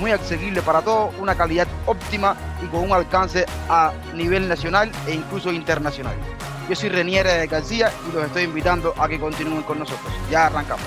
muy accesibles para todos, una calidad óptima y con un alcance a nivel nacional e incluso internacional. Yo soy Reniere García y los estoy invitando a que continúen con nosotros. Ya arrancamos.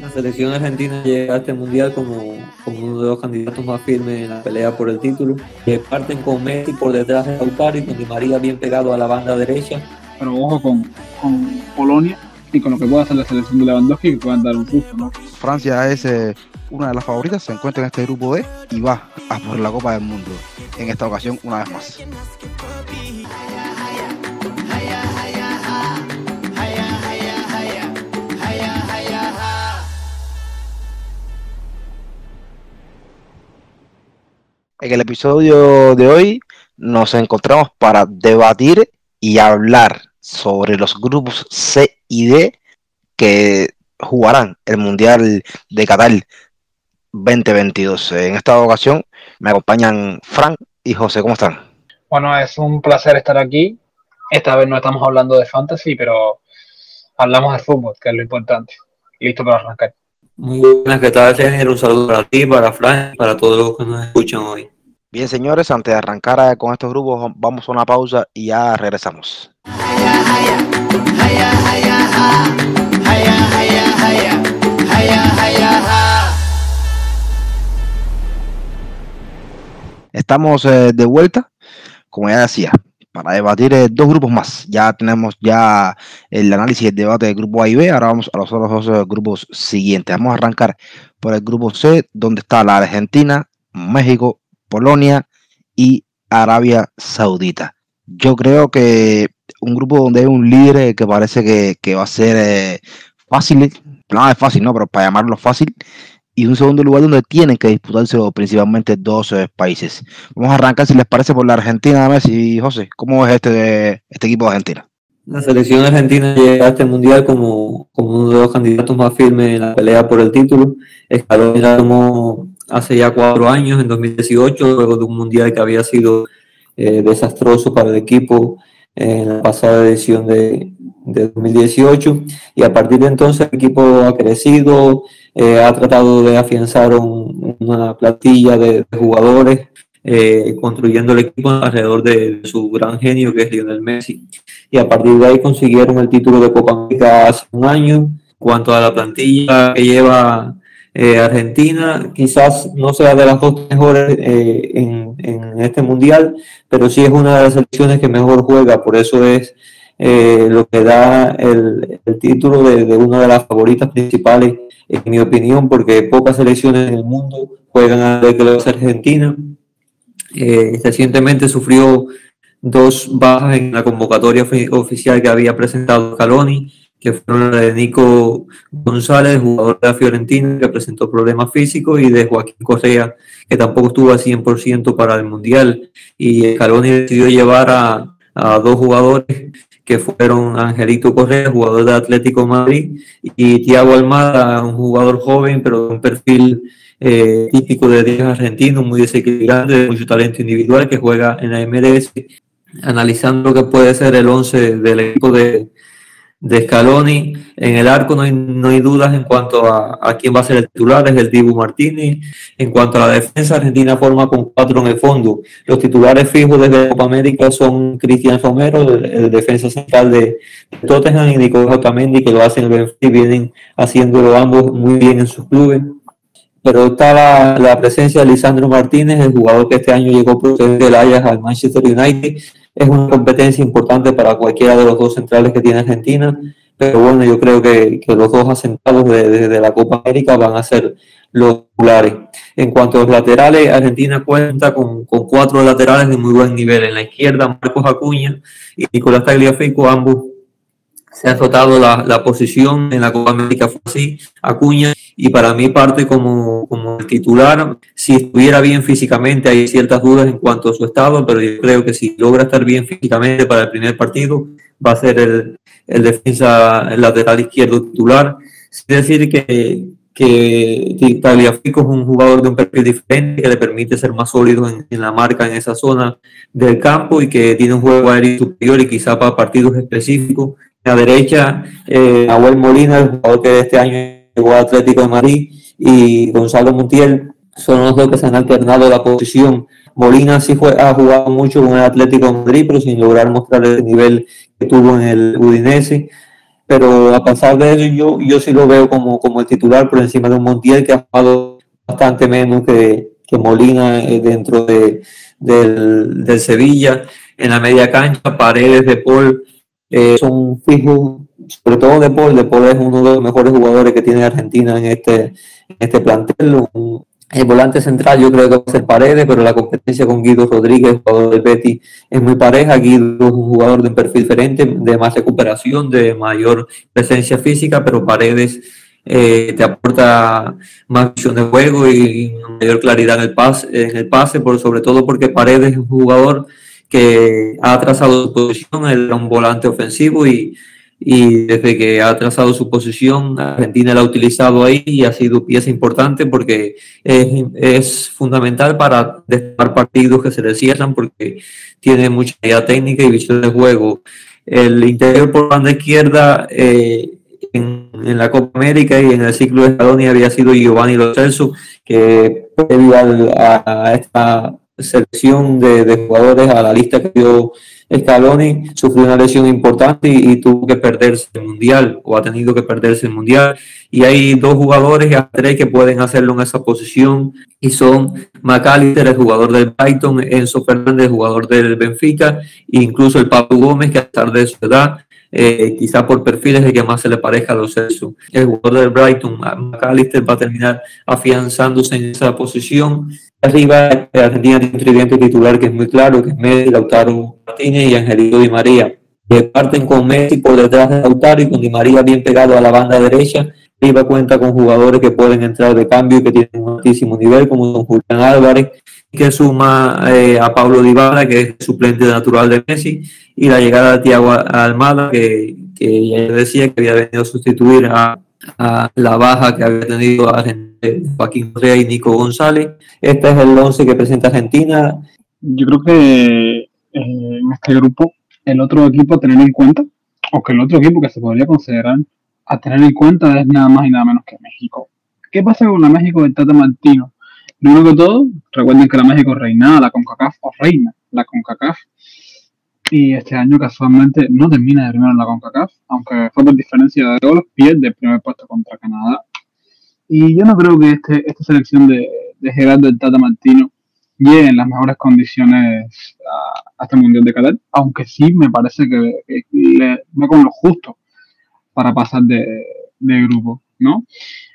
La selección argentina llega a este mundial como, como uno de los candidatos más firmes en la pelea por el título. Que parten con Messi por detrás de Lautaro y con Di María bien pegado a la banda derecha. Pero ojo con, con Polonia y con lo que pueda hacer la selección de Lewandowski que puedan dar un susto, ¿no? Francia es eh, una de las favoritas, se encuentra en este grupo D y va a por la Copa del Mundo en esta ocasión una vez más. En el episodio de hoy nos encontramos para debatir y hablar sobre los grupos C y D que jugarán el Mundial de Qatar 2022. En esta ocasión me acompañan Frank y José. ¿Cómo están? Bueno, es un placer estar aquí. Esta vez no estamos hablando de fantasy, pero hablamos de fútbol, que es lo importante. Listo para arrancar. Muy buenas, ¿qué tal? Un saludo para ti, para Frank, para todos los que nos escuchan hoy. Bien, señores, antes de arrancar eh, con estos grupos, vamos a una pausa y ya regresamos. Estamos eh, de vuelta, como ya decía, para debatir eh, dos grupos más. Ya tenemos ya el análisis y el debate del grupo A y B. Ahora vamos a los otros dos grupos siguientes. Vamos a arrancar por el grupo C, donde está la Argentina, México, Polonia y Arabia Saudita. Yo creo que un grupo donde hay un líder que parece que, va a ser eh, fácil, nada es fácil, ¿no? Pero para llamarlo fácil. Y un segundo lugar donde tienen que disputárselo principalmente dos eh, países. Vamos a arrancar, si les parece, por la Argentina, Messi y José. ¿Cómo es este, este equipo de Argentina? La selección argentina llega a este mundial como, como uno de los candidatos más firmes en la pelea por el título. Escalón como hace ya cuatro años, en 2018, luego de un mundial que había sido eh, desastroso para el equipo en la pasada edición de, 2018 y a partir de entonces el equipo ha crecido, eh, ha tratado de afianzar una plantilla de, jugadores, eh, construyendo el equipo alrededor de, su gran genio que es Lionel Messi. Y a partir de ahí consiguieron el título de Copa América hace un año. Cuanto a la plantilla que lleva eh, Argentina quizás no sea de las dos mejores eh, en, este mundial, pero sí es una de las selecciones que mejor juega, por eso es eh, lo que da el, título de, una de las favoritas principales, en mi opinión, porque pocas selecciones en el mundo juegan a que lo Argentina. recientemente sufrió dos bajas en la convocatoria oficial que había presentado Caloni que fueron la de Nico González, jugador de la Fiorentina, que presentó problemas físicos, y de Joaquín Correa, que tampoco estuvo al 100% para el Mundial. Y Caloni decidió llevar a, dos jugadores que fueron Angelito Correa, jugador de Atlético Madrid, y Tiago Almada, un jugador joven, pero de un perfil eh, típico de 10 argentino, muy desequilibrante, de mucho talento individual, que juega en la MLS, analizando lo que puede ser el 11 del equipo de, de Scaloni. En el arco no hay, no hay dudas en cuanto a, a, quién va a ser el titular, es el Dibu Martínez. En cuanto a la defensa, Argentina forma con cuatro en el fondo. Los titulares fijos desde Copa América son Cristian Romero, el, defensa central de Tottenham, y Nicolás Otamendi, que lo hacen en el Benfica y vienen haciéndolo ambos muy bien en sus clubes. Pero está la, presencia de Lisandro Martínez, el jugador que este año llegó procedente del Ajax al Manchester United, es una competencia importante para cualquiera de los dos centrales que tiene Argentina, pero bueno, yo creo que, los dos asentados desde de, la Copa América van a ser los titulares. En cuanto a los laterales, Argentina cuenta con, cuatro laterales de muy buen nivel. En la izquierda, Marcos Acuña y Nicolás Tagliafico, ambos se ha rotado la, la, posición en la Copa América fue así, Acuña, y para mí parte como, como el titular, si estuviera bien físicamente, hay ciertas dudas en cuanto a su estado, pero yo creo que si logra estar bien físicamente para el primer partido, va a ser el, el defensa el lateral izquierdo titular. Es decir, que, que Tagliafico es un jugador de un perfil diferente que le permite ser más sólido en, en, la marca en esa zona del campo y que tiene un juego aéreo superior y quizá para partidos específicos la derecha, eh, Molina, el jugador que este año llegó al Atlético de Madrid, y Gonzalo Montiel, son los dos que se han alternado la posición. Molina sí fue, ha jugado mucho con el Atlético de Madrid, pero sin lograr mostrar el nivel que tuvo en el Udinese. Pero a pasar de eso, yo, yo sí lo veo como, como el titular por encima de un Montiel que ha jugado bastante menos que, que Molina eh, dentro de, del, del Sevilla. En la media cancha, Paredes de Paul eh, son fijos, sobre todo De Paul. De Paul es uno de los mejores jugadores que tiene Argentina en este, en este plantel. el volante central yo creo que va a ser Paredes, pero la competencia con Guido Rodríguez, jugador del Betty, es muy pareja. Guido es un jugador de un perfil diferente, de más recuperación, de mayor presencia física, pero Paredes eh, te aporta más visión de juego y, mayor claridad en el pase, en el pase por, sobre todo porque Paredes es un jugador que ha trazado su posición, era un volante ofensivo y, y desde que ha trazado su posición, Argentina la ha utilizado ahí y ha sido pieza importante porque es, es fundamental para destacar partidos que se le cierran porque tiene mucha idea técnica y visión de juego. El interior por banda izquierda eh, en, en, la Copa América y en el ciclo de Scaloni había sido Giovanni Lo Celso, que previo a, a esta selección de, de, jugadores a la lista que dio Scaloni, sufrió una lesión importante y, y, tuvo que perderse el mundial o ha tenido que perderse el mundial. Y hay dos jugadores a tres que pueden hacerlo en esa posición y son McAllister, el jugador del Brighton, Enzo Fernández, jugador del Benfica, e incluso el Pablo Gómez, que a pesar de su edad eh, quizá por perfiles de que más se le parezca a los Celso. El jugador del Brighton, McAllister, va a terminar afianzándose en esa posición. Arriba, Argentina tiene un tridente titular que es muy claro, que es Messi, Lautaro Martínez y Angelito Di María. Que parten con Messi por detrás de Lautaro y con Di María bien pegado a la banda derecha. Arriba cuenta con jugadores que pueden entrar de cambio y que tienen un altísimo nivel, como don Julián Álvarez, que suma eh, a Pablo Dybala, que es suplente natural de Messi, y la llegada de Thiago Almada, que, que ya decía que había venido a sustituir a, a la baja que había tenido Joaquín Correa y Nico González. Este es el 11 que presenta Argentina. Yo creo que eh, en este grupo el otro equipo a tener en cuenta, o que el otro equipo que se podría considerar a tener en cuenta es nada más y nada menos que México. ¿Qué pasa con la México del Tata Martino? Primero que todo, recuerden que la México reina la CONCACAF, o reina la CONCACAF, y este año casualmente no termina de primero en la CONCACAF, aunque fue por diferencia de goles, pierde el primer puesto contra Canadá. Y yo no creo que este, esta selección de, de Gerardo el Tata Martino llegue en las mejores condiciones a, a este Mundial de Qatar, aunque sí me parece que, que le va con lo justo para pasar de, de grupo, ¿no?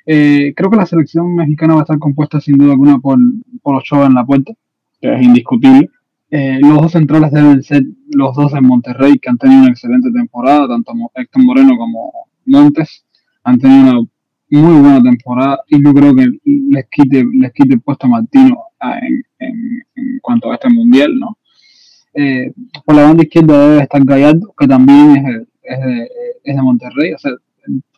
Eh, creo que la selección mexicana va a estar compuesta sin duda alguna por, por Ochoa en la puerta, que es indiscutible. Eh, los dos centrales deben ser los dos en Monterrey, que han tenido una excelente temporada, tanto Héctor Moreno como Montes han tenido una muy buena temporada y no creo que les quite, les quite el puesto a Martino en, en, cuanto a este mundial, ¿no? Eh, por la banda izquierda debe estar Gallardo, que también es, es, de, de Monterrey, o sea,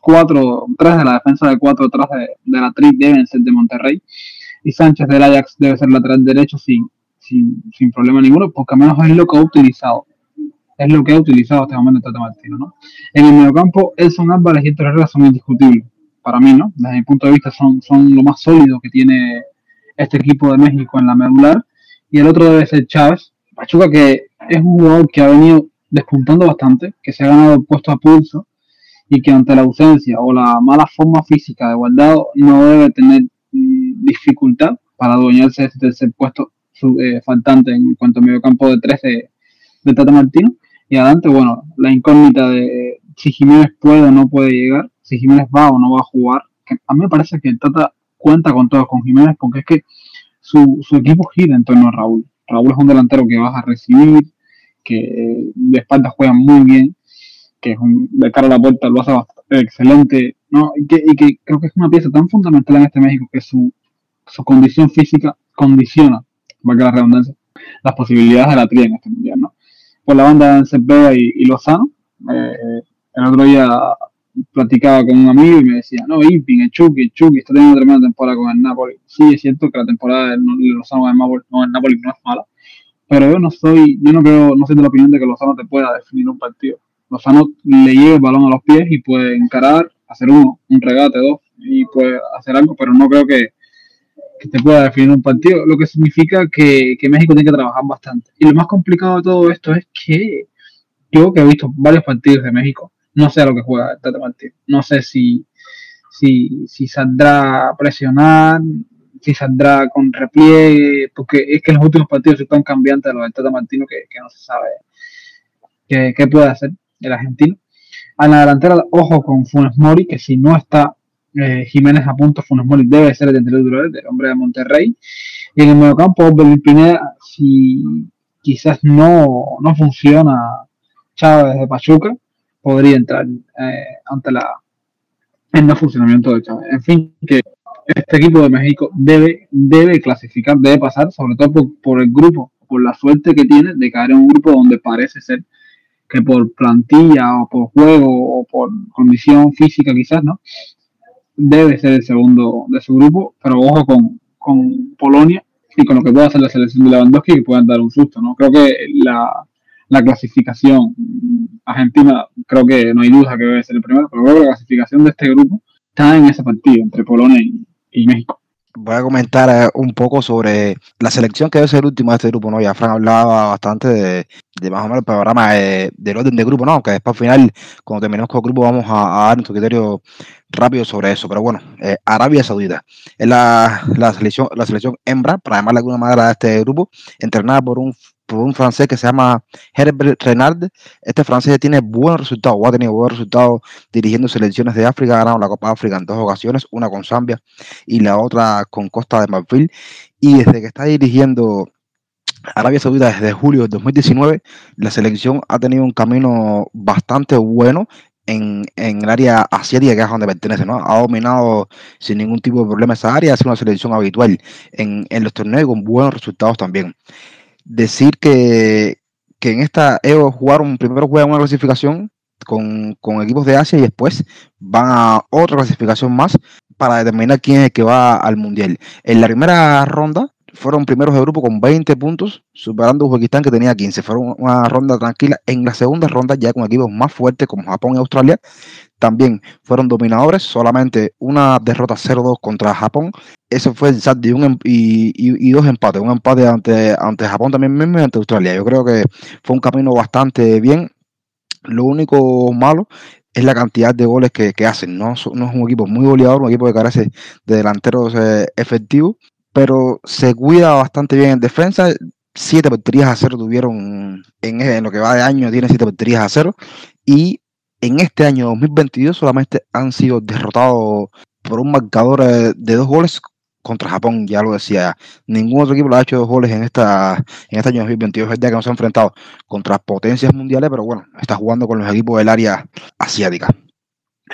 cuatro, tres de la defensa de cuatro atrás de, de la tri deben ser de Monterrey. Y Sánchez del Ajax debe ser lateral derecho sin, sin, sin problema ninguno, porque al menos es lo que ha utilizado. Es lo que ha utilizado hasta el momento Tata Martino, ¿no? En el mediocampo, Elson Álvarez y Héctor Herrera son indiscutibles. Para mí, ¿no? Desde mi punto de vista, son, son lo más sólido que tiene este equipo de México en la medular. Y el otro debe ser Chávez. Pachuca, que es un jugador que ha venido despuntando bastante, que se ha ganado puesto a pulso y que ante la ausencia o la mala forma física de Guardado no debe tener mm, dificultad para adueñarse de este tercer puesto su, eh, faltante en cuanto a medio campo de 13 de, Tata Martino. Y adelante, bueno, la incógnita de si Jiménez puede o no puede llegar, si Jiménez va o no va a jugar. A mí me parece que Tata cuenta con todo con Jiménez porque es que su, su equipo gira en torno a Raúl. Raúl es un delantero que vas a recibir, que de espaldas juega muy bien que es un de cara a la puerta lo hace bastante excelente, ¿no? Y que, y que creo que es una pieza tan fundamental en este México que su, su condición física condiciona, valga la redundancia, las posibilidades de la tría en este mundial, ¿no? Por la banda de Cepeda y, y Lozano, eh, el otro día platicaba con un amigo y me decía, no, Irving, el Chucky, el Chucky está teniendo una tremenda temporada con el Napoli. Sí, es cierto que la temporada de Lozano con el Napoli, no, el Napoli no es mala, pero yo no soy, yo no creo, no soy de la opinión de que Lozano te pueda definir un partido. Lozano le lleva el balón a los pies y puede encarar, hacer uno, un regate, dos, y puede hacer algo, pero no creo que, que te pueda definir un partido, lo que significa que, que México tiene que trabajar bastante. Y lo más complicado de todo esto es que yo que he visto varios partidos de México, no sé a lo que juega el Tata Martino. No sé si, si, si saldrá a presionar, si saldrá con repliegue, porque es que los últimos partidos están cambiantes los del Tata Martino que, que no se sabe qué puede hacer el argentino. A la delantera, ojo con Funes Mori, que si no está eh, Jiménez a punto, Funes Mori debe ser el titular del hombre de Monterrey. Y en el mediocampo, Belín Pineda, si quizás no, no funciona Chávez de Pachuca, podría entrar eh, ante la el no funcionamiento de Chávez. En fin, que este equipo de México debe, debe clasificar, debe pasar, sobre todo por, por el grupo, por la suerte que tiene de caer en un grupo donde parece ser que por plantilla o por juego o por condición física quizás, ¿no? Debe ser el segundo de su grupo, pero ojo con, con Polonia y con lo que pueda hacer la selección de Lewandowski que puedan dar un susto, ¿no? Creo que la, la clasificación argentina, creo que no hay duda que debe ser el primero, pero creo que la clasificación de este grupo está en ese partido entre Polonia y, y México voy a comentar eh, un poco sobre la selección que debe ser el último de este grupo, ¿no? Ya Fran hablaba bastante de, más o menos el programa de- del orden de grupo, ¿no? Que después al final, cuando terminemos con el grupo, vamos a, a dar nuestro criterio rápido sobre eso. Pero bueno, eh, Arabia Saudita es la, la selección, la selección hembra, para llamarla de alguna manera, de este grupo, entrenada por un por un francés que se llama Herbert Renard. Este francés tiene buenos resultados, o ha tenido buenos resultados dirigiendo selecciones de África, ha ganado la Copa África en dos ocasiones, una con Zambia y la otra con Costa de Marfil. Y desde que está dirigiendo Arabia Saudita desde julio de 2019, la selección ha tenido un camino bastante bueno en, en el área asiática, que es donde pertenece, ¿no? Ha dominado sin ningún tipo de problema esa área, sido una selección habitual en, en los torneos con buenos resultados también. Decir que, que en esta Evo jugaron, primero juegan una clasificación con, con equipos de Asia y después van a otra clasificación más para determinar quién es el que va al Mundial. En la primera ronda fueron primeros de grupo con 20 puntos, superando a Uzbekistán que tenía 15. Fueron una ronda tranquila. En la segunda ronda, ya con equipos más fuertes como Japón y Australia, también fueron dominadores. Solamente una derrota 0-2 contra Japón. Eso fue el saldo y, un em- y, y- y dos empates. Un empate ante, ante Japón también mismo y ante Australia. Yo creo que fue un camino bastante bien. Lo único malo es la cantidad de goles que, que hacen. No, no es un equipo muy goleador, un equipo que carece de delanteros eh, efectivos, pero se cuida bastante bien en defensa. Siete porterías a cero tuvieron en, en lo que va de año, tiene siete porterías a cero. Y en este año 2022 solamente han sido derrotados por un marcador de dos goles contra Japón, ya lo decía. Ningún otro equipo le ha hecho dos goles en, esta, en este año 2022. Es verdad que no se ha enfrentado contra potencias mundiales, pero bueno, está jugando con los equipos del área asiática.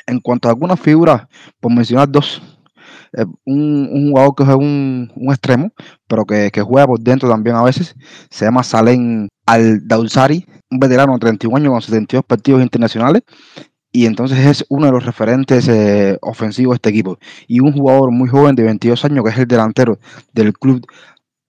En cuanto a algunas figuras, por mencionar dos, eh, un, un jugador que es un, un extremo, pero que, que juega por dentro también a veces, se llama Salem Al-Dawsari, un veterano de 31 años con 72 partidos internacionales, y entonces es uno de los referentes eh, ofensivos de este equipo. Y un jugador muy joven de 22 años, que es el delantero del club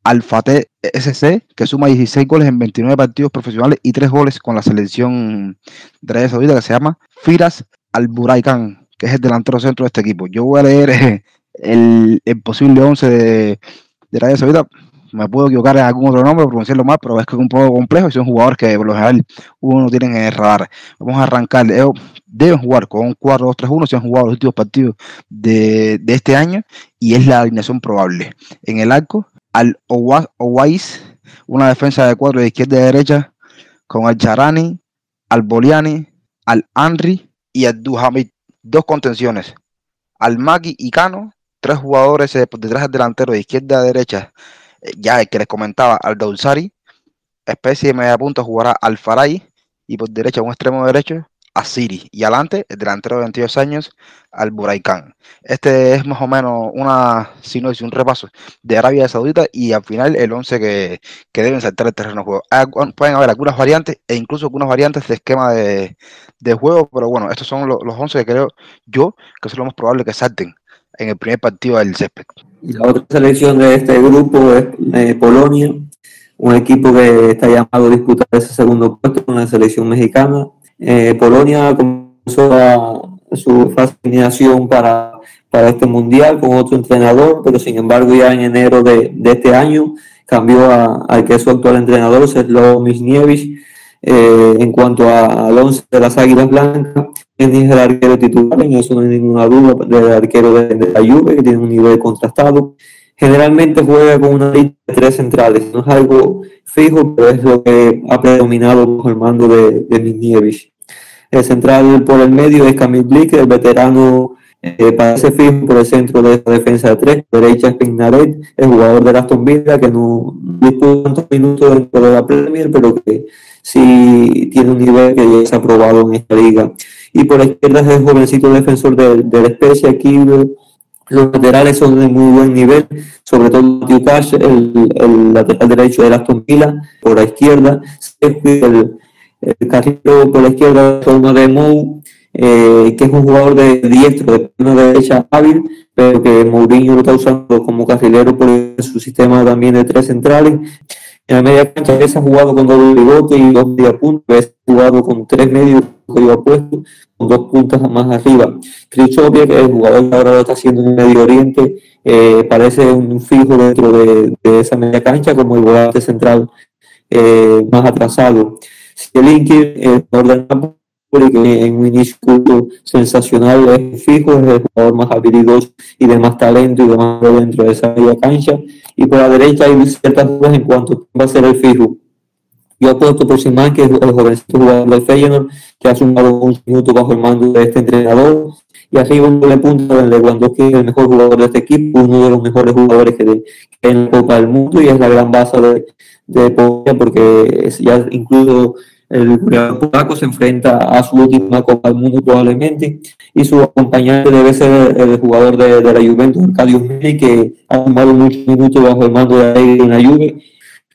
Alfate SC, que suma 16 goles en 29 partidos profesionales y 3 goles con la selección de Arabia Saudita, que se llama Firas Al-Buraikan, que es el delantero centro de este equipo. Yo voy a leer eh, el, el posible 11 de, de Arabia Saudita. Me puedo equivocar en algún otro nombre, pronunciarlo mal, pero es que es un poco complejo y son jugadores que por lo general uno no tiene en el radar. Vamos a arrancar. Ellos deben jugar con un 4-2-3-1 si han jugado los últimos partidos de, de este año y es la alineación probable. En el arco, al Owa- Owais, una defensa de cuatro de izquierda y derecha, con al Charani, al Boliani, al Henry y al Duhamid. Dos contenciones, al Magui y Cano, tres jugadores eh, detrás del delantero de izquierda a derecha, ya el que les comentaba, al Daulsari, especie de media punta jugará al Faray y por derecha un extremo derecho, Asiri y adelante, el delantero de 22 años, al Buraikán. Este es más o menos una sinopsis, un repaso de Arabia Saudita y al final el 11 que, que deben saltar el terreno de juego. Hay- pueden haber algunas variantes e incluso algunas variantes de esquema de, de juego, pero bueno, estos son los, los 11 que creo yo que son lo más probable que salten en el primer partido del césped. Y la otra selección de este grupo es eh, Polonia, un equipo que está llamado a disputar ese segundo puesto con la selección mexicana. Eh, Polonia comenzó a- su eliminación para, para este mundial con otro entrenador, pero sin embargo ya en enero de, de este año cambió a- al que es su actual entrenador, Seslo Misniewicz. Eh, en cuanto a- al 11 de las Águilas Blancas, es el arquero titular, en eso no hay ninguna duda, del arquero de, la Juve, que tiene un nivel contrastado. Generalmente juega con una lista de tres centrales, no es algo fijo, pero es lo que ha predominado bajo el mando de, de. El central por el medio es Kamil Glik, el veterano eh, parece fijo por el centro de esta defensa de tres. Derecha es Pignaret, el jugador de Aston Villa, que no disputa tantos minutos dentro de la Premier, pero que sí tiene un nivel que ya ha aprobado en esta liga. Y por la izquierda es el jovencito defensor del de la especie, aquí los laterales son de muy buen nivel, sobre todo el, el lateral derecho de Aston Villa, por la izquierda, el, el carrero por la izquierda forma de Mou, eh, que es un jugador de diestro, de pierna derecha hábil, pero que Mourinho lo está usando como carrilero por su sistema también de tres centrales. En la media cancha veces ha jugado con doble bigote y dos media punta, veces ha jugado con tres medios que con dos puntas más arriba. Que el jugador que ahora lo está haciendo en Medio Oriente, eh, parece un fijo dentro de, de, esa media cancha como el volante central eh, más atrasado. Zielinski, el jugador Napoli, que en un inicio sensacional es fijo, es el jugador más habilidoso y de más talento y de más dentro de esa media cancha. Y por la derecha hay ciertas dudas en cuanto va a ser el fijo. Yo apuesto por Simán, que es el jovencito jugador del Feyenoord, que ha sumado un minuto bajo el mando de este entrenador. Y arriba un doble punto de Lewandowski, el mejor jugador de este equipo, uno de los mejores jugadores que, de, que en la Copa del Mundo y es la gran base de, de Polonia porque es ya incluso el polaco se enfrenta a su última Copa del Mundo probablemente y su acompañante debe ser el, jugador de, de, la Juventus, Arkadiusz Milik, que ha sumado muchos minutos bajo el mando de en la Juve.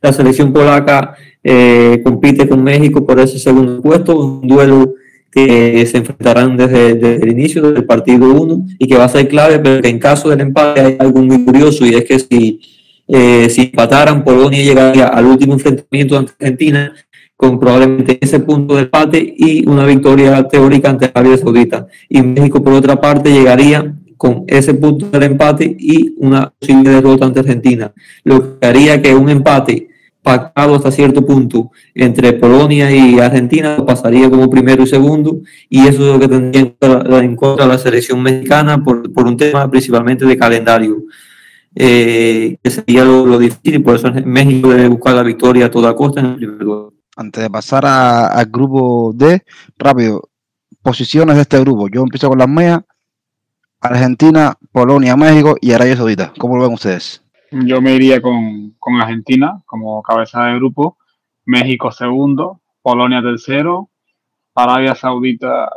La selección polaca eh, compite con México por ese segundo puesto, un duelo que se enfrentarán desde, desde el inicio del partido 1 y que va a ser clave, pero que en caso del empate hay algo muy curioso y es que si, eh, si empataran, Polonia llegaría al último enfrentamiento ante Argentina con probablemente ese punto de empate y una victoria teórica ante Arabia Saudita. Y México, por otra parte, llegaría con ese punto del empate y una posible derrota ante Argentina, lo que haría que un empate pactado hasta cierto punto entre Polonia y Argentina pasaría como primero y segundo y eso es lo que tendría en contra, en la selección mexicana por, por, un tema principalmente de calendario eh, que sería lo, lo, difícil y por eso México debe buscar la victoria a toda costa en el primer lugar. Antes de pasar al grupo D, rápido, posiciones de este grupo. Yo empiezo con las mías. Argentina, Polonia, México y Arabia Saudita. ¿Cómo lo ven ustedes? Yo me iría con, con Argentina como cabeza de grupo, México segundo, Polonia tercero, Arabia Saudita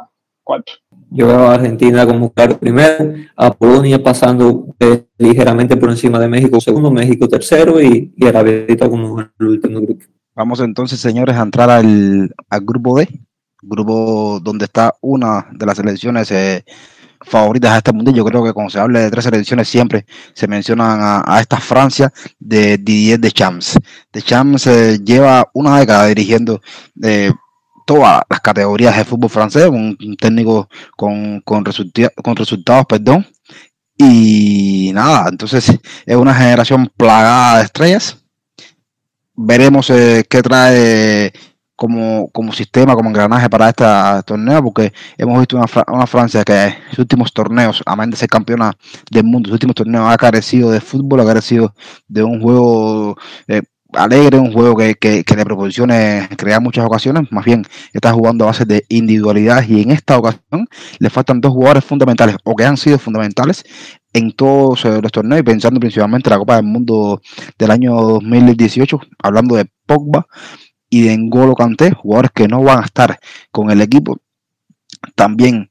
cuarto. Yo veo a Argentina como claro primero, a Polonia pasando eh, ligeramente por encima de México segundo, México tercero y, y Arabia Saudita como el último grupo. Vamos entonces, señores, a entrar al, al grupo D, grupo donde está una de las selecciones eh, favoritas a este mundial. Yo creo que cuando se habla de tres selecciones siempre se mencionan a, a esta Francia de Didier Deschamps. Deschamps eh, lleva una década dirigiendo eh, todas las categorías de fútbol francés, un, un técnico con, con, resulta con resultados, perdón. Y nada, entonces es una generación plagada de estrellas. Veremos eh, qué trae como, como sistema, como engranaje para este torneo, porque hemos visto una, una, Francia que en sus últimos torneos, a de ser campeona del mundo, sus últimos torneos ha carecido de fútbol, ha carecido de un juego eh, alegre, un juego que, que, que, le proporcione crear muchas ocasiones, más bien está jugando a base de individualidad y en esta ocasión le faltan dos jugadores fundamentales o que han sido fundamentales en todos los torneos y pensando principalmente en la Copa del Mundo del año 2018, hablando de Pogba y de N'Golo Kanté, jugadores que no van a estar con el equipo. También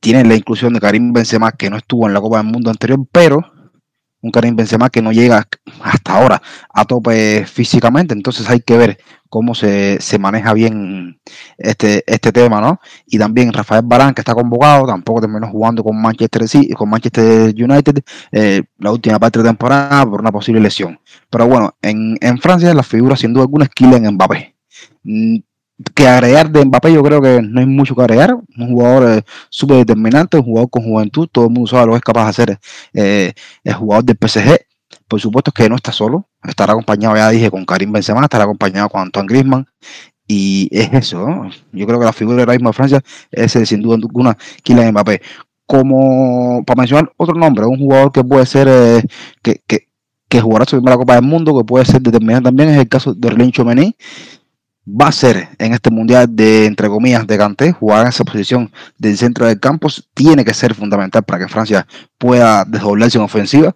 tiene la inclusión de Karim Benzema, que no estuvo en la Copa del Mundo anterior, pero un Karim Benzema que no llega hasta ahora a tope físicamente, entonces hay que ver cómo se, maneja bien este, este tema, ¿no? Y también Rafael Barán, que está convocado, tampoco terminó jugando con Manchester City, con Manchester United eh, la última parte de temporada por una posible lesión. Pero bueno, en, en Francia la figura sin alguna es Kylian Mbappé. Mm, que agregar de Mbappé, yo creo que no hay mucho que agregar. Un jugador eh, súper determinante, un jugador con juventud, todo el mundo sabe lo que es capaz de hacer eh, el jugador del PSG. Por supuesto que no está solo, estará acompañado, ya dije, con Karim Benzema, estará acompañado con Antoine Griezmann. Y es eso, yo creo que la figura de mismo de Francia es eh, sin duda alguna Kylian Mbappé. Como para mencionar otro nombre, un jugador que puede ser, que, que, que jugará su primera Copa del Mundo, que puede ser determinante también, es el caso de Orlin Chomeny, va a ser en este mundial de, entre comillas, de Kanté, jugar en esa posición del centro del campo, tiene que ser fundamental para que Francia pueda desdoblarse en ofensiva.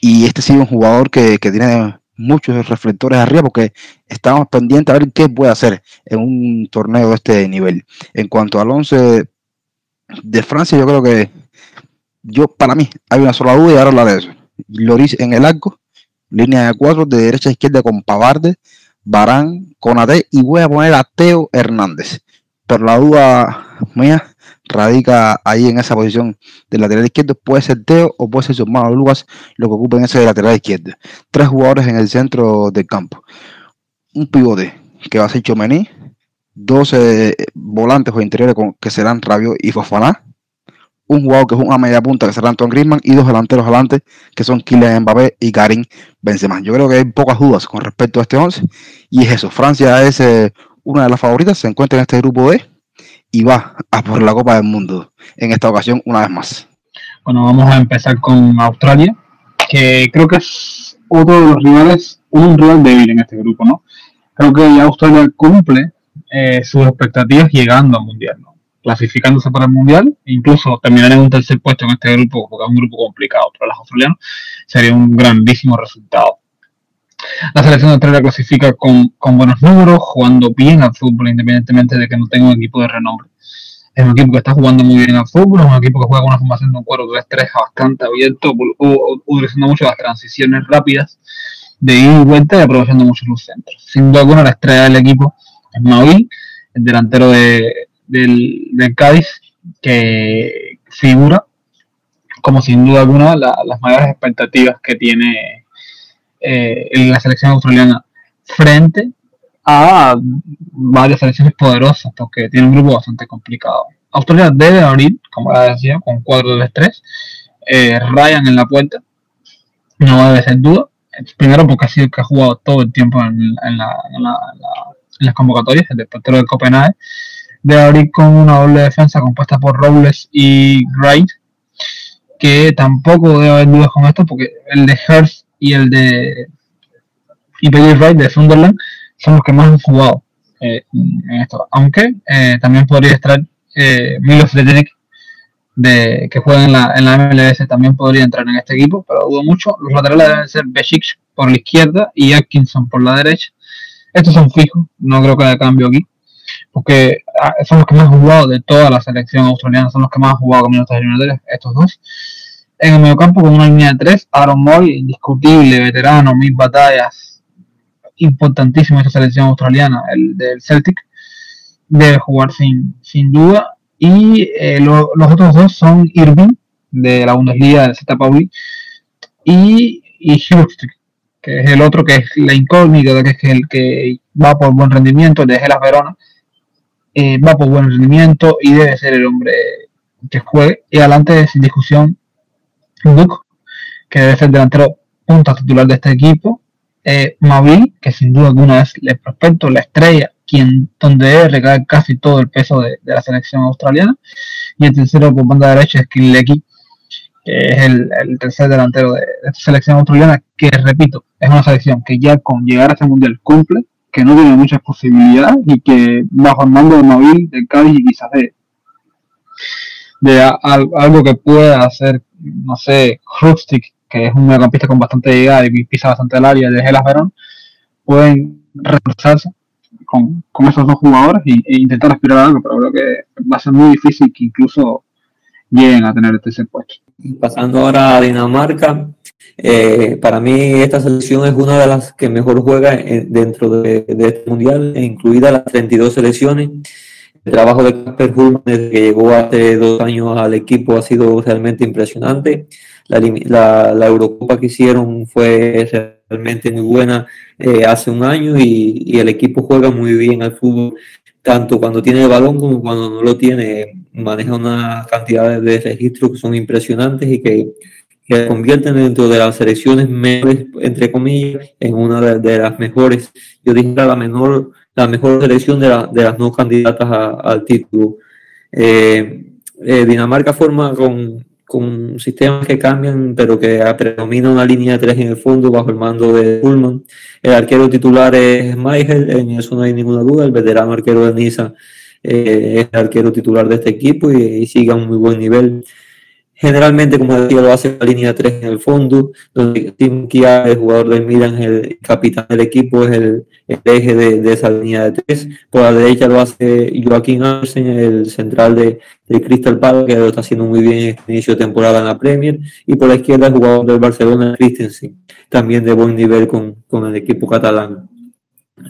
Y este sí es un jugador que, tiene muchos reflectores arriba porque estamos pendientes a ver qué puede hacer en un torneo de este nivel. En cuanto al 11 de Francia, yo creo que yo para mí hay una sola duda y ahora hablar de eso. Loris en el arco, línea de cuatro de derecha a izquierda con Pavarde, Barán, Conate y voy a poner a Teo Hernández. Pero la duda mía radica ahí en esa posición de lateral izquierdo. Puede ser Teo o puede ser su hermano Lucas lo que ocupen ese lateral izquierdo. Tres jugadores en el centro del campo. Un pivote que va a ser Chomení. 12 volantes o interiores que serán Rabio y Fofana un jugador que es una media punta que será Anton Griezmann y dos delanteros adelante que son Kylian Mbappé y Karim Benzema. Yo creo que hay pocas dudas con respecto a este 11 y es eso. Francia es eh, una de las favoritas, se encuentra en este grupo D y va a por la Copa del Mundo en esta ocasión una vez más. Bueno, vamos a empezar con Australia, que creo que es otro de los rivales, un rival débil en este grupo, ¿no? Creo que Australia cumple eh, sus expectativas llegando al Mundial, ¿no? Clasificándose para el Mundial, incluso terminar en un tercer puesto en este grupo, porque es un grupo complicado para los australianos, sería un grandísimo resultado. La selección de Australia clasifica con, con, buenos números, jugando bien al fútbol, independientemente de que no tenga un equipo de renombre. Es un equipo que está jugando muy bien al fútbol, es un equipo que juega con una formación de un 4-3-3 bastante abierto, utilizando mucho las transiciones rápidas de ir y vuelta y aprovechando mucho los centros. Sin duda alguna, la estrella del equipo es Maui, el delantero de, del, Cádiz que figura como sin duda alguna las mayores expectativas que tiene eh, la selección australiana frente a varias selecciones poderosas porque tiene un grupo bastante complicado. Australia debe abrir, como ya decía, con 4 de 3 eh, Ryan en la puerta, no debe ser duda. Primero porque ha sido el que ha jugado todo el tiempo en, en, la, en, las convocatorias, el portero de Copenhague de abrir con una doble defensa compuesta por Robles y Wright, que tampoco debe haber dudas con esto, porque el de Hearst y el de y Wright de Sunderland son los que más han jugado eh, en esto. Aunque eh, también podría estar eh, Milo Frederick, de, que juega en la, en la MLS, también podría entrar en este equipo, pero dudo mucho. Los laterales deben ser Besikc por la izquierda y Atkinson por la derecha. Estos son fijos, no creo que haya cambio aquí porque ah, son los que más han jugado de toda la selección australiana, son los que más han jugado con minutos estos dos. En el mediocampo con una línea de tres, Aaron Moy, indiscutible, veterano, mil batallas, importantísimo esta selección australiana, el del Celtic, debe jugar sin, sin duda. Y eh, los otros dos son Irving, de la Bundesliga de Zeta Pauli, y, y que es el otro que es la incógnita, que es el que va por buen rendimiento, de Gelas Verona, eh, va por buen rendimiento y debe ser el hombre que juegue. Y adelante, sin discusión, Duke, que debe ser delantero punta titular de este equipo. Eh, que sin duda alguna es el prospecto, la estrella, quien donde debe recaer casi todo el peso de, la selección australiana. Y el tercero por banda derecha es Kinlecky, que es el, tercer delantero de, de, esta selección australiana, que repito, es una selección que ya con llegar a este mundial cumple que no tiene muchas posibilidades y que bajo el mando de Móvil, de Cádiz y quizás de, de algo que pueda hacer, no sé, Krupstik, que es un mediocampista con bastante llegada y pisa bastante el área de Gelas Verón, pueden reforzarse con, con esos dos jugadores e intentar aspirar a algo, pero creo que va a ser muy difícil que incluso lleguen a tener este puesto. Pasando ahora a Dinamarca, eh, para mí esta selección es una de las que mejor juega dentro de, este mundial, incluida las 32 selecciones. El trabajo de Casper Hulman desde que llegó hace dos años al equipo ha sido realmente impresionante. La, la, Eurocopa que hicieron fue realmente muy buena eh, hace un año y, y, el equipo juega muy bien al fútbol tanto cuando tiene el balón como cuando no lo tiene, maneja una cantidad de registros que son impresionantes y que, convierten dentro de las selecciones mejores, entre comillas, en una de, las mejores, yo diría la menor, la mejor selección de, de las no candidatas al título. Eh, eh, Dinamarca forma con, con sistemas que cambian, pero que predomina una línea de tres en el fondo bajo el mando de Pullman. El arquero titular es Michael, en eso no hay ninguna duda. El veterano arquero de Niza eh, es el arquero titular de este equipo y sigue a un muy buen nivel. Generalmente, como decía, lo hace la línea 3 en el fondo, donde Tim Kia, el jugador del Milan, el capitán del equipo, es el, eje de, esa línea de 3. Por la derecha lo hace Joaquín Arsen, el central de, Crystal Palace, que lo está haciendo muy bien en este inicio de temporada en la Premier. Y por la izquierda el jugador del Barcelona, Christensen, también de buen nivel con, con el equipo catalán.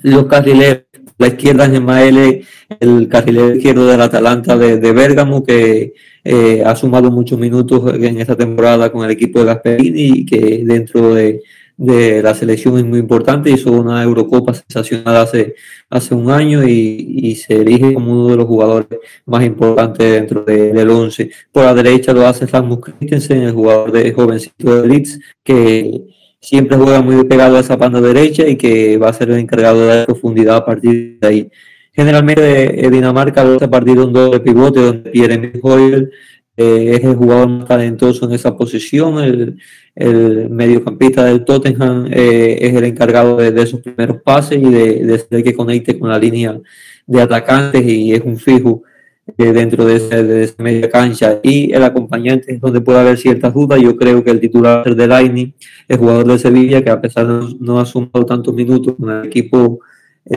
Los carrileros la izquierda Gemaele, el carrilero izquierdo del Atalanta de, de Bérgamo, que eh, ha sumado muchos minutos en esta temporada con el equipo de Gasperini y que dentro de, la selección es muy importante. Hizo una Eurocopa sensacional hace, hace un año y, y se elige como uno de los jugadores más importantes dentro del 11. Por la derecha lo hace Rasmus Christensen, el jugador de jovencito de Leeds, que siempre juega muy pegado a esa banda derecha y que va a ser el encargado de dar profundidad a partir de ahí. Generalmente eh, Dinamarca lo hace a partir de un doble pivote donde Pierre Hoyer eh, es el jugador más talentoso en esa posición, el, el mediocampista del Tottenham eh, es el encargado de, esos primeros pases y de, de ser que conecte con la línea de atacantes y es un fijo eh, dentro de, esa media cancha y el acompañante donde puede haber ciertas dudas. Yo creo que el titular de Laini, el jugador de Sevilla, que a pesar de no, ha sumado tantos minutos con el equipo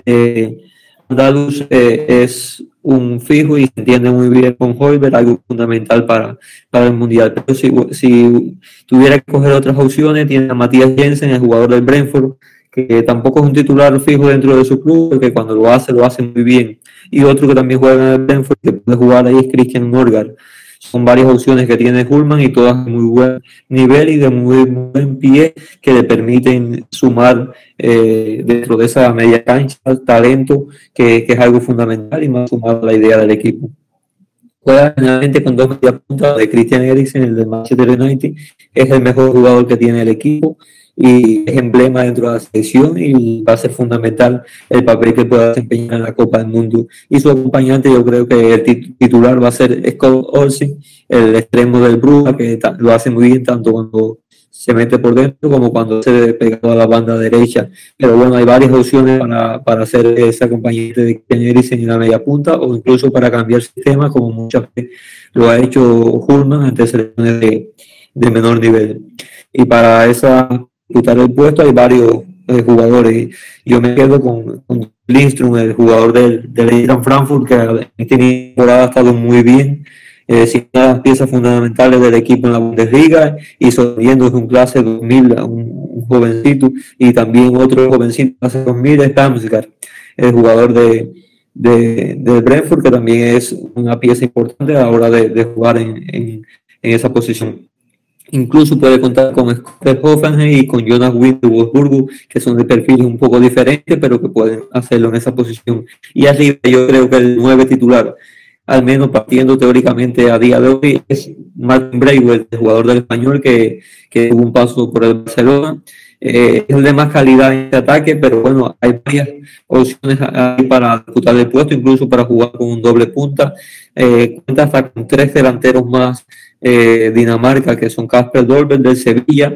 eh, andaluz, eh, es un fijo y se entiende muy bien con Hoiberg, algo fundamental para, para el Mundial. Pero si, si tuviera que coger otras opciones, tiene a Matías Jensen, el jugador del Brentford, que tampoco es un titular fijo dentro de su club, que cuando lo hace, lo hace muy bien. Y otro que también juega en el Brentford, que puede jugar ahí, es Christian Morgan. Son varias opciones que tiene Hullman y todas de muy buen nivel y de muy buen pie que le permiten sumar eh, dentro de esa media cancha talento, que, es algo fundamental y más sumado a la idea del equipo. Juega generalmente con dos medias puntas de Christian Eriksen, el de Manchester United, es el mejor jugador que tiene el equipo y es emblema dentro de la selección y va a ser fundamental el papel que pueda desempeñar en la Copa del Mundo. Y su acompañante, yo creo que el titular va a ser Scott Olsen, el extremo del Bruja, que lo hace muy bien tanto cuando se mete por dentro como cuando se pega a la banda derecha. Pero bueno, hay varias opciones para, para hacer ese acompañante de Kenneris en la media punta o incluso para cambiar sistema, como muchas veces lo ha hecho Hullman ante selecciones de, de menor nivel. Y para esa disputar el puesto, hay varios eh, jugadores. Yo me quedo con, con Lindstrom, el jugador del, del Frankfurt, que en esta temporada ha estado muy bien. Eh, sin una de las piezas fundamentales del equipo en la Bundesliga y sosteniendo un clase 2000, un, un, jovencito, y también otro jovencito clase 2000 es Damsgaard, el jugador de, de, de, Brentford, que también es una pieza importante a la hora de, de jugar en, en, en esa posición. Incluso puede contar con Scott Hoffenheim y con Jonas Wind de que son de perfiles un poco diferentes, pero que pueden hacerlo en esa posición. Y arriba yo creo que el nueve titular, al menos partiendo teóricamente a día de hoy, es Martin Braithwaite, el jugador del español que, que tuvo un paso por el Barcelona. Eh, es de más calidad en este ataque, pero bueno, hay varias opciones ahí para disputar el puesto, incluso para jugar con un doble punta. Eh, cuenta hasta con tres delanteros más eh, Dinamarca, que son Casper Dolben del Sevilla,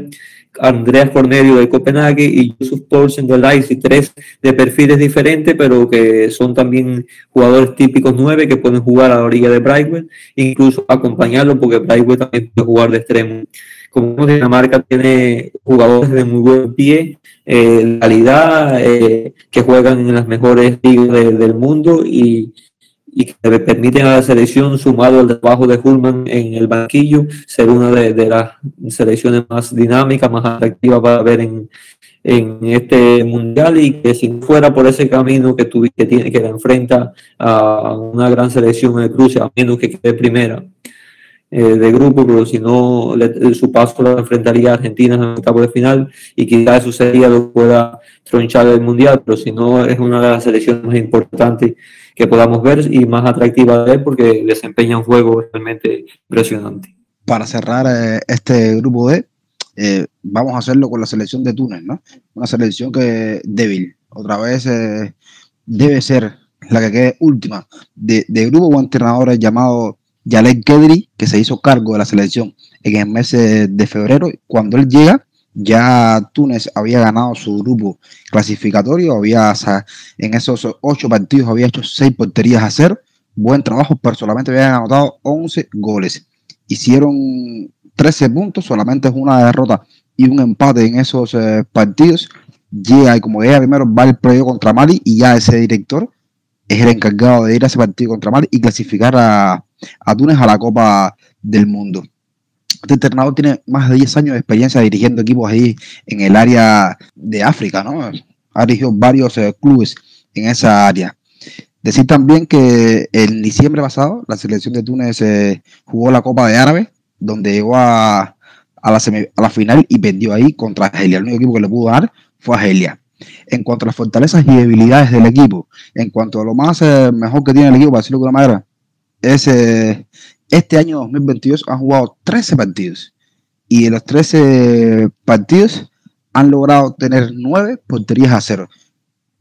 Andreas Cornelio de Copenhague y Yusuf Paulsen del Leipzig, tres de perfiles diferentes, pero que son también jugadores típicos nueve que pueden jugar a la orilla de Brightwell, incluso acompañarlo porque Brightwell también puede jugar de extremo. como Dinamarca tiene jugadores de muy buen pie, eh, calidad, eh, que juegan en las mejores ligas del mundo y, y que permiten a la selección, sumado al trabajo de Hullman en el banquillo, ser una de, de las selecciones más dinámicas, más atractivas para ver en, en este mundial y que si no fuera por ese camino que, tuve, que tiene que enfrenta a una gran selección en el cruce, a menos que quede primera eh, de grupo, pero si no, su paso lo enfrentaría a Argentina en el cabo de final y quizás eso sería lo que pueda tronchar el mundial, pero si no, es una de las selecciones más importantes que podamos ver y más atractiva de ver porque desempeña un juego realmente impresionante. Para cerrar eh, este grupo D, eh, vamos a hacerlo con la selección de Túnez, ¿no? Una selección que débil, otra vez eh, debe ser la que quede última de, grupo de entrenadores llamado Yalek Kedri, que se hizo cargo de la selección en el mes de febrero. Cuando él llega, ya Túnez había ganado su grupo clasificatorio, había en esos ocho partidos había hecho seis porterías a cero, buen trabajo, pero solamente habían anotado 11 goles. Hicieron 13 puntos, solamente es una derrota y un empate en esos eh, partidos. Llega y como llega primero va el proyecto contra Mali y ya ese director es el encargado de ir a ese partido contra Mali y clasificar a, a Túnez a la Copa del Mundo. Este entrenador tiene más de 10 años de experiencia dirigiendo equipos ahí en el área de África, ¿no? Ha dirigido varios eh, clubes en esa área. Decir también que en diciembre pasado la selección de Túnez eh, jugó la Copa de Árabe donde llegó a, la final y perdió ahí contra Argelia. El único equipo que le pudo dar fue Argelia. En cuanto a las fortalezas y debilidades del equipo, en cuanto a lo más eh, mejor que tiene el equipo, para decirlo de una manera, es eh, este año 2022 han jugado 13 partidos y de los 13 partidos han logrado tener 9 porterías a cero.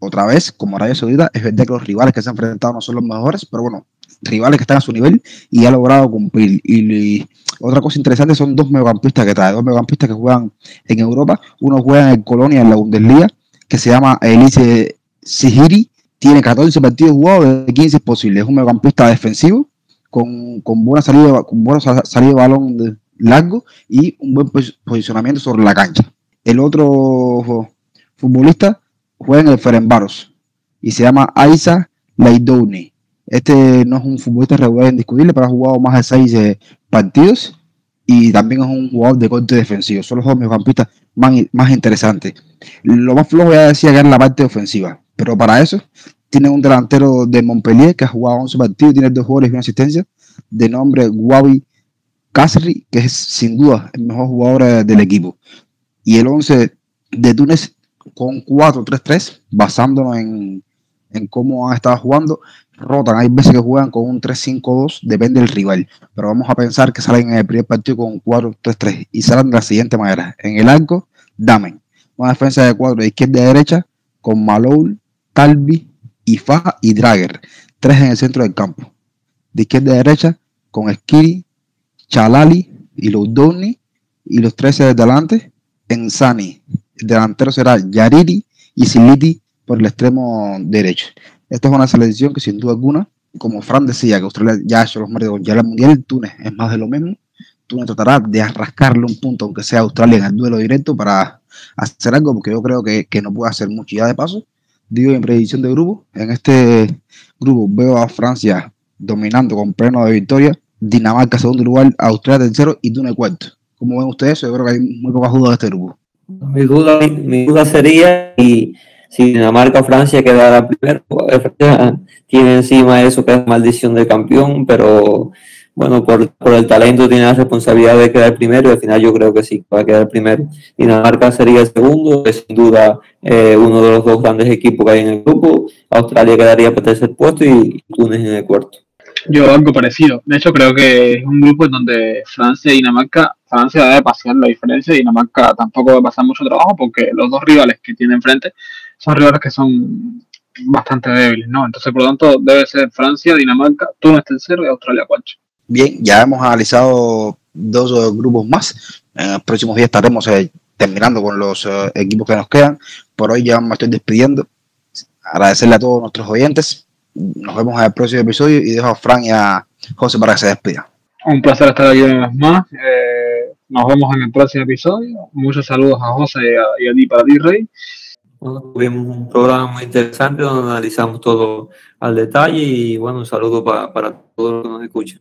Otra vez, como Arabia Saudita, es verdad que los rivales que se han enfrentado no son los mejores, pero bueno, rivales que están a su nivel y ha logrado cumplir. Y, otra cosa interesante son dos mediocampistas que trae, dos mediocampistas que juegan en Europa. Uno juega en Colonia en la Bundesliga, que se llama Elise Sigiri. Tiene 14 partidos jugados de 15 posibles. Es un mediocampista defensivo con, buena salida, con buena salida de balón largo y un buen posicionamiento sobre la cancha. El otro futbolista juega en el Ferenbaros y se llama Aisa Leidouni. Este no es un futbolista regular indiscutible, pero ha jugado más de seis eh, partidos y también es un jugador de corte defensivo. Son los dos mediocampistas más, más interesantes. Lo más flojo ya decía que era la parte ofensiva, pero para eso tiene un delantero de Montpellier que ha jugado 11 partidos, tiene dos goles y una asistencia, de nombre Guavi Casri, que es sin duda el mejor jugador eh, del equipo. Y el 11 de Túnez con 4-3-3, basándonos en, en cómo han estado jugando, rotan. Hay veces que juegan con un 3-5-2, depende del rival. Pero vamos a pensar que salen en el primer partido con un 4-3-3 y salen de la siguiente manera. En el arco, Damen. Una defensa de cuatro de izquierda y derecha con Maloul, Talbi, Ifa y Drager. Tres en el centro del campo. De izquierda a derecha con Skiri, Chalali y Loudoni. Y los tres de delante en Sani. El delantero será Yariri y Siliti por el extremo derecho. Esta es una selección que sin duda alguna, como Fran decía, que Australia ya ha hecho los maridos, ya el Mundial, Túnez es más de lo mismo. Túnez tratará de arrascarle un punto, aunque sea Australia en el duelo directo, para hacer algo, porque yo creo que, no puede hacer mucho. Ya de paso, digo en predicción de grupo, en este grupo veo a Francia dominando con pleno de victoria, Dinamarca segundo lugar, Australia tercero y Túnez cuarto. ¿Cómo ven ustedes? Yo creo que hay muy pocas dudas de este grupo. Mi duda, mi duda sería, y si Dinamarca o Francia quedara primero, pues, tiene encima eso que es maldición del campeón, pero bueno, por, el talento tiene la responsabilidad de quedar primero y al final yo creo que sí, va a quedar primero. Dinamarca sería el segundo, es sin duda eh, uno de los dos grandes equipos que hay en el grupo. Australia quedaría para tercer puesto y Túnez en el cuarto. Yo algo parecido. De hecho, creo que es un grupo en donde Francia y Dinamarca, Francia debe pasear la diferencia y Dinamarca tampoco va a pasar mucho trabajo porque los dos rivales que tiene enfrente son rivales que son bastante débiles, ¿no? Entonces, por lo tanto, debe ser Francia, Dinamarca, Túnez tercero y Australia cuarto. Bien, ya hemos analizado dos grupos más. En los próximos días estaremos eh, terminando con los eh, equipos que nos quedan. Por hoy ya me estoy despidiendo. Agradecerle a todos nuestros oyentes. Nos vemos en el próximo episodio y dejo a Fran y a José para que se despidan. Un placer estar aquí una vez más. Eh, Nos vemos en el próximo episodio. Muchos saludos a José y a, y a ti para ti, Rey. Bueno, tuvimos un programa muy interesante donde analizamos todo al detalle y bueno, un saludo para, para todos los que nos escuchan.